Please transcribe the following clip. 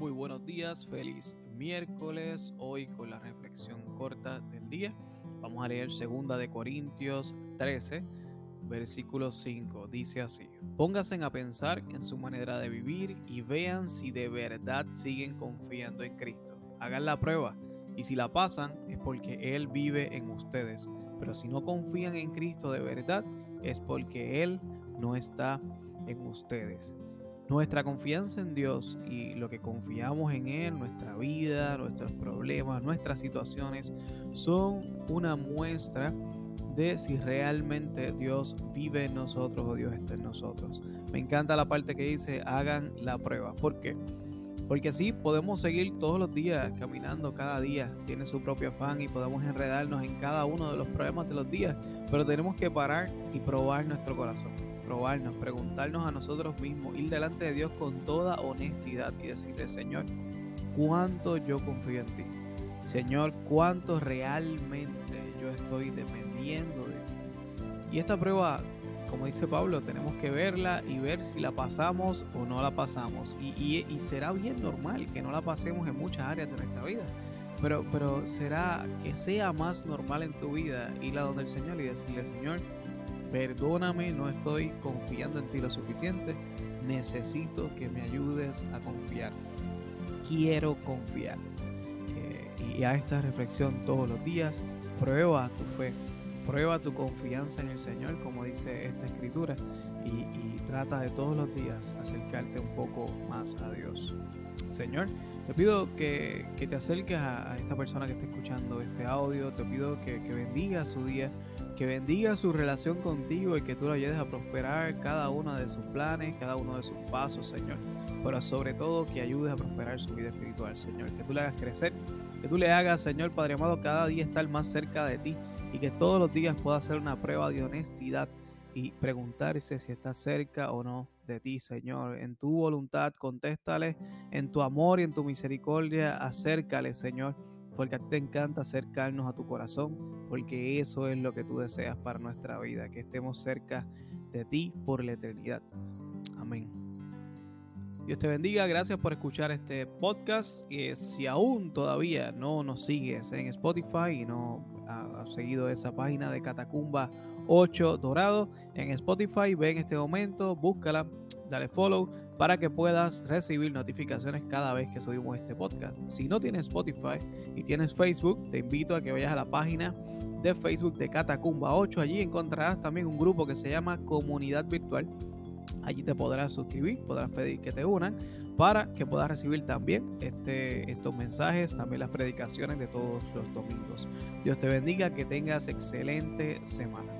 Muy buenos días, feliz miércoles. Hoy con la reflexión corta del día vamos a leer segunda de Corintios 13, versículo 5. Dice así: Pónganse a pensar en su manera de vivir y vean si de verdad siguen confiando en Cristo. Hagan la prueba y si la pasan es porque Él vive en ustedes. Pero si no confían en Cristo de verdad es porque Él no está en ustedes. Nuestra confianza en Dios y lo que confiamos en Él, nuestra vida, nuestros problemas, nuestras situaciones, son una muestra de si realmente Dios vive en nosotros o Dios está en nosotros. Me encanta la parte que dice, hagan la prueba. ¿Por qué? Porque así podemos seguir todos los días caminando, cada día tiene su propio afán y podemos enredarnos en cada uno de los problemas de los días, pero tenemos que parar y probar nuestro corazón probarnos, preguntarnos a nosotros mismos, ir delante de Dios con toda honestidad y decirle, Señor, ¿cuánto yo confío en ti? Señor, ¿cuánto realmente yo estoy dependiendo de ti? Y esta prueba, como dice Pablo, tenemos que verla y ver si la pasamos o no la pasamos. Y, y será bien normal que no la pasemos en muchas áreas de nuestra vida. Pero, pero será que sea más normal en tu vida ir a donde el Señor y decirle, Señor, Perdóname, no estoy confiando en ti lo suficiente. Necesito que me ayudes a confiar. Quiero confiar. Eh, y a esta reflexión todos los días, prueba tu fe, prueba tu confianza en el Señor, como dice esta escritura, y, trata de todos los días acercarte un poco más a Dios. Señor, te pido que, te acerques a, esta persona que está escuchando este audio, te pido que, bendiga su día que bendiga su relación contigo y que tú lo ayudes a prosperar cada uno de sus planes, cada uno de sus pasos, Señor. Pero sobre todo que ayudes a prosperar su vida espiritual, Señor. Que tú le hagas crecer, que tú le hagas, Señor Padre amado, cada día estar más cerca de ti y que todos los días pueda hacer una prueba de honestidad y preguntarse si está cerca o no de ti, Señor. En tu voluntad, contéstale, en tu amor y en tu misericordia, acércale, Señor porque a ti te encanta acercarnos a tu corazón, porque eso es lo que tú deseas para nuestra vida, que estemos cerca de ti por la eternidad. Amén. Dios te bendiga, gracias por escuchar este podcast. Y si aún todavía no nos sigues en Spotify y no has seguido esa página de Catacumba 8 Dorado en Spotify, ve en este momento, búscala, dale follow para que puedas recibir notificaciones cada vez que subimos este podcast. Si no tienes Spotify y tienes Facebook, te invito a que vayas a la página de Facebook de Catacumba 8. Allí encontrarás también un grupo que se llama Comunidad Virtual. Allí te podrás suscribir, podrás pedir que te unan para que puedas recibir también este, estos mensajes, también las predicaciones de todos los domingos. Dios te bendiga, que tengas excelente semana.